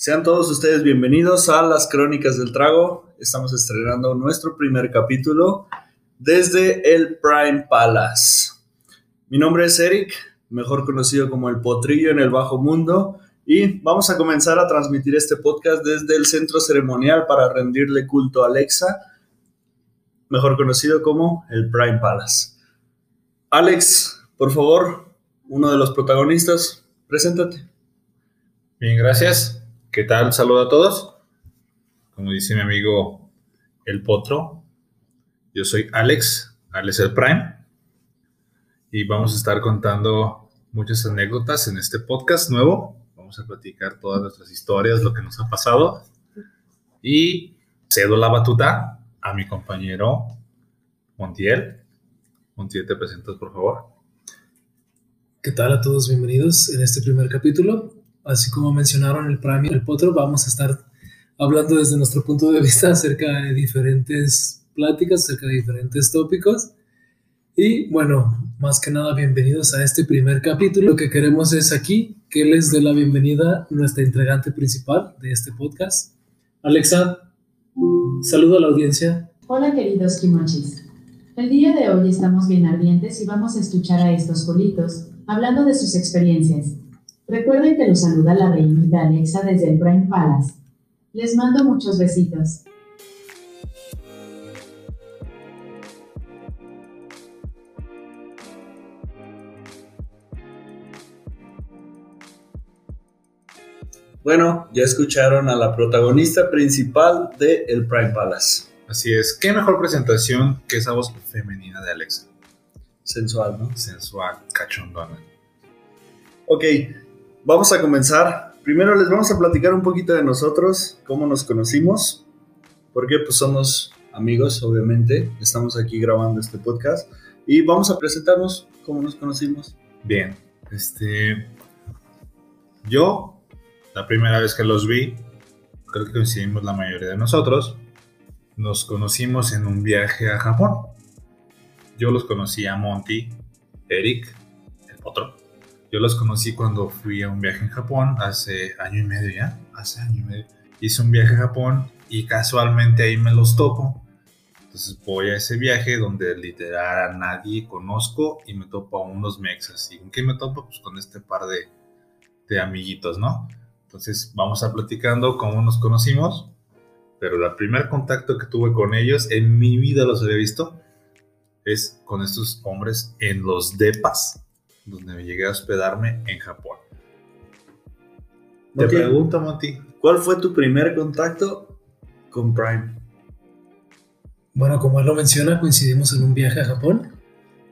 Sean todos ustedes bienvenidos a las Crónicas del Trago. Estamos estrenando nuestro primer capítulo desde el Prime Palace. Mi nombre es Eric, mejor conocido como el Potrillo en el Bajo Mundo, y vamos a comenzar a transmitir este podcast desde el centro ceremonial para rendirle culto a Alexa, mejor conocido como el Prime Palace. Alex, por favor, uno de los protagonistas, preséntate. Bien, gracias. ¿Qué tal? Saludo a todos. Como dice mi amigo El Potro, yo soy Alex, Alex el Prime, y vamos a estar contando muchas anécdotas en este podcast nuevo. Vamos a platicar todas nuestras historias, lo que nos ha pasado. Y cedo la batuta a mi compañero Montiel. Montiel, te presentas, por favor. ¿Qué tal a todos? Bienvenidos en este primer capítulo así como mencionaron el Prime y el Potro, vamos a estar hablando desde nuestro punto de vista acerca de diferentes pláticas, acerca de diferentes tópicos. Y bueno, más que nada, bienvenidos a este primer capítulo. Lo que queremos es aquí que les dé la bienvenida nuestra entregante principal de este podcast, Alexa. Saludo a la audiencia. Hola queridos kimochis. El día de hoy estamos bien ardientes y vamos a escuchar a estos colitos hablando de sus experiencias. Recuerden que los saluda la reinita Alexa desde el Prime Palace. Les mando muchos besitos. Bueno, ya escucharon a la protagonista principal de El Prime Palace. Así es. ¿Qué mejor presentación que esa voz femenina de Alexa? Sensual, ¿no? Sensual, cachondona. Ok, Vamos a comenzar. Primero les vamos a platicar un poquito de nosotros, cómo nos conocimos, porque pues somos amigos, obviamente. Estamos aquí grabando este podcast y vamos a presentarnos cómo nos conocimos. Bien, este, yo la primera vez que los vi, creo que coincidimos la mayoría de nosotros, nos conocimos en un viaje a Japón. Yo los conocí a Monty, Eric, el otro yo los conocí cuando fui a un viaje en Japón, hace año y medio ya, hace año y medio. Hice un viaje a Japón y casualmente ahí me los topo. Entonces voy a ese viaje donde literal a nadie conozco y me topo a unos mexas. ¿Y con qué me topo? Pues con este par de, de amiguitos, ¿no? Entonces vamos a platicando cómo nos conocimos. Pero el primer contacto que tuve con ellos, en mi vida los había visto, es con estos hombres en los depas donde me llegué a hospedarme en Japón. Te pregunto, Monty, ¿cuál fue tu primer contacto con Prime? Bueno, como él lo menciona, coincidimos en un viaje a Japón.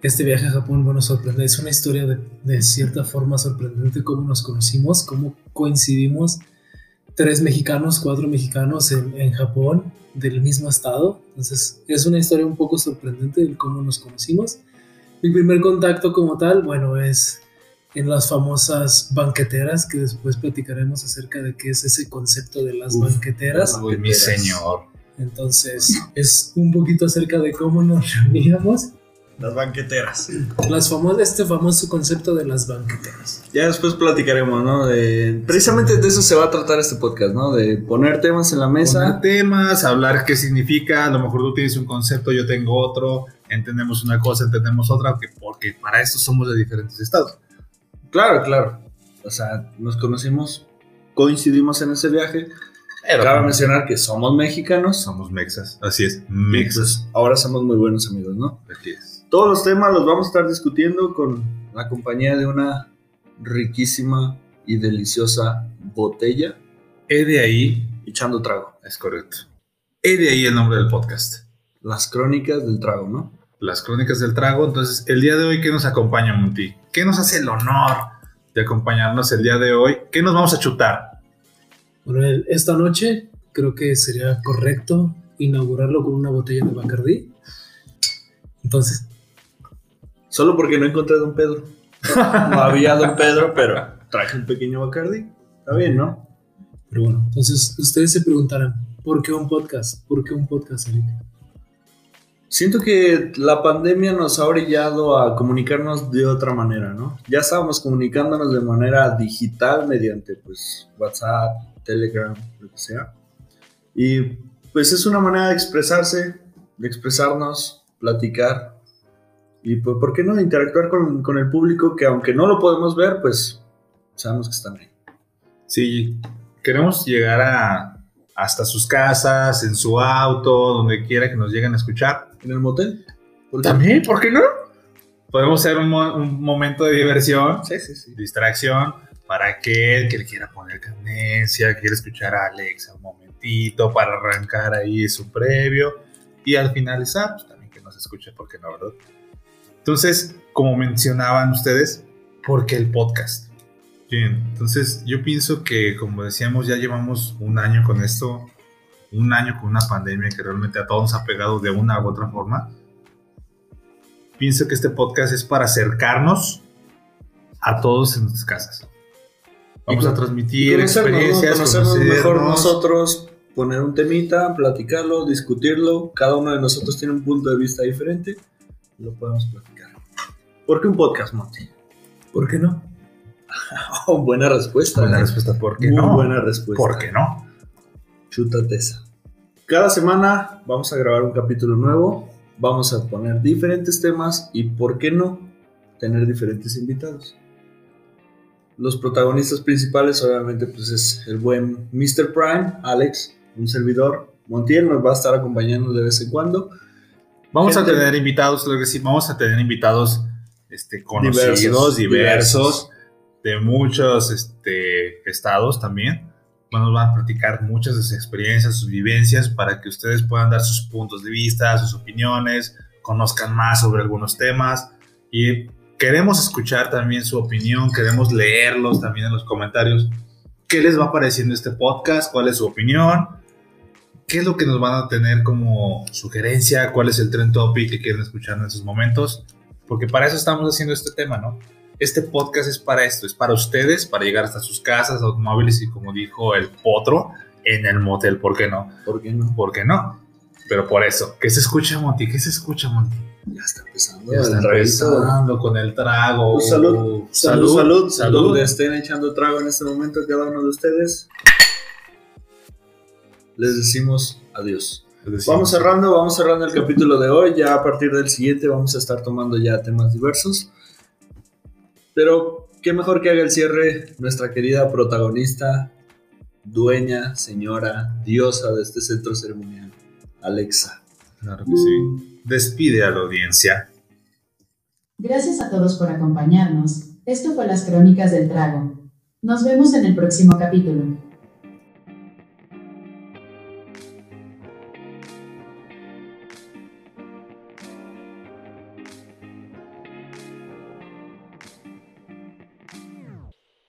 Este viaje a Japón, bueno, sorprende. Es una historia de, de cierta forma sorprendente cómo nos conocimos, cómo coincidimos tres mexicanos, cuatro mexicanos en, en, Japón del mismo estado. Entonces es una historia un poco sorprendente de cómo nos conocimos. Mi primer contacto como tal, bueno, es en las famosas banqueteras, que después platicaremos acerca de qué es ese concepto de las banqueteras. Uy, mi señor. Entonces, es un poquito acerca de cómo nos reuníamos. Las banqueteras. Las famosas, este famoso concepto de las banqueteras. Ya después platicaremos, ¿no? De, precisamente de eso se va a tratar este podcast, ¿no? De poner temas en la mesa. Poner temas, hablar qué significa. A lo mejor tú tienes un concepto, yo tengo otro entendemos una cosa, entendemos otra, porque para eso somos de diferentes estados. Claro, claro. O sea, nos conocimos, coincidimos en ese viaje. Pero Cabe mencionar que somos mexicanos. Somos mexas, así es, mexas. Pues, ahora somos muy buenos amigos, ¿no? Así es. Todos los temas los vamos a estar discutiendo con la compañía de una riquísima y deliciosa botella. He de ahí. Echando trago. Es correcto. He de ahí el nombre del podcast. Las crónicas del trago, ¿no? Las crónicas del trago. Entonces, el día de hoy, ¿qué nos acompaña, Monty? ¿Qué nos hace el honor de acompañarnos el día de hoy? ¿Qué nos vamos a chutar? Bueno, esta noche creo que sería correcto inaugurarlo con una botella de Bacardí. Entonces. Solo porque no encontré a Don Pedro. No había Don Pedro, pero traje un pequeño Bacardí. Está bien, ¿no? Pero bueno, entonces ustedes se preguntarán, ¿por qué un podcast? ¿Por qué un podcast, Erika? Siento que la pandemia nos ha orillado a comunicarnos de otra manera, ¿no? Ya estábamos comunicándonos de manera digital mediante pues WhatsApp, Telegram, lo que sea. Y pues es una manera de expresarse, de expresarnos, platicar y pues, ¿por qué no? Interactuar con, con el público que aunque no lo podemos ver, pues sabemos que están ahí. Sí, queremos llegar a, hasta sus casas, en su auto, donde quiera que nos lleguen a escuchar. ¿En el motel? ¿Por? También, ¿por qué no? Podemos ser un, mo- un momento de diversión, Sí, sí, sí. distracción, para aquel que le quiera poner cadencia, quiere escuchar a Alexa un momentito, para arrancar ahí su previo, y al finalizar, pues también que nos escuche, ¿por qué no, verdad? Entonces, como mencionaban ustedes, ¿por qué el podcast? Bien, entonces yo pienso que, como decíamos, ya llevamos un año con esto, un año con una pandemia que realmente a todos nos ha pegado de una u otra forma. Pienso que este podcast es para acercarnos a todos en nuestras casas. Vamos Y a transmitir experiencias, conocernos mejor conocernos. nosotros, poner un temita, platicarlo, discutirlo. Cada uno de nosotros tiene un punto de vista diferente lo podemos platicar. ¿Por qué un podcast, Monty? ¿Por qué no? Oh, buena respuesta. Buena ¿eh? respuesta, ¿por qué Muy no? buena respuesta. ¿Por qué no? Chútate esa. Cada semana vamos a grabar un capítulo nuevo, vamos a poner diferentes temas y, ¿por qué no?, tener diferentes invitados. Los protagonistas principales, obviamente, pues es el buen Mr. Prime, Alex, un servidor. Montiel nos va a estar acompañando de vez en cuando. Vamos Gente- a tener invitados, claro que sí, vamos a tener invitados este, conocidos, Diversos, diversos, de muchos este, estados también. Nos van a platicar muchas de sus experiencias, sus vivencias, para que ustedes puedan dar sus puntos de vista, sus opiniones, conozcan más sobre algunos temas. Y queremos escuchar también su opinión, queremos leerlos también en los comentarios. ¿Qué les va pareciendo este podcast? ¿Cuál es su opinión? ¿Qué es lo que nos van a tener como sugerencia? ¿Cuál es el trend topic que quieren escuchar en esos momentos? Porque para eso estamos haciendo este tema, ¿no? Este podcast es para esto, es para ustedes, para llegar hasta sus casas, automóviles y como dijo el potro, en el motel, ¿por qué no? ¿Por qué no? ¿Por qué no? Pero por eso, ¿qué se escucha, Monty? ¿Qué se escucha, Monty? Ya está empezando. Ya está empezando con el trago. Pues salud. Salud, salud, salud. Donde estén echando trago en este momento cada uno de ustedes. Les decimos adiós. Decimos- Vamos cerrando, vamos cerrando el capítulo de hoy. Ya a partir del siguiente vamos a estar tomando ya temas diversos. Pero qué mejor que haga el cierre nuestra querida protagonista, dueña, señora, diosa de este centro ceremonial, Alexa. Claro que sí. Despide a la audiencia. Gracias a todos por acompañarnos. Esto fue las Crónicas del Trago. Nos vemos en el próximo capítulo.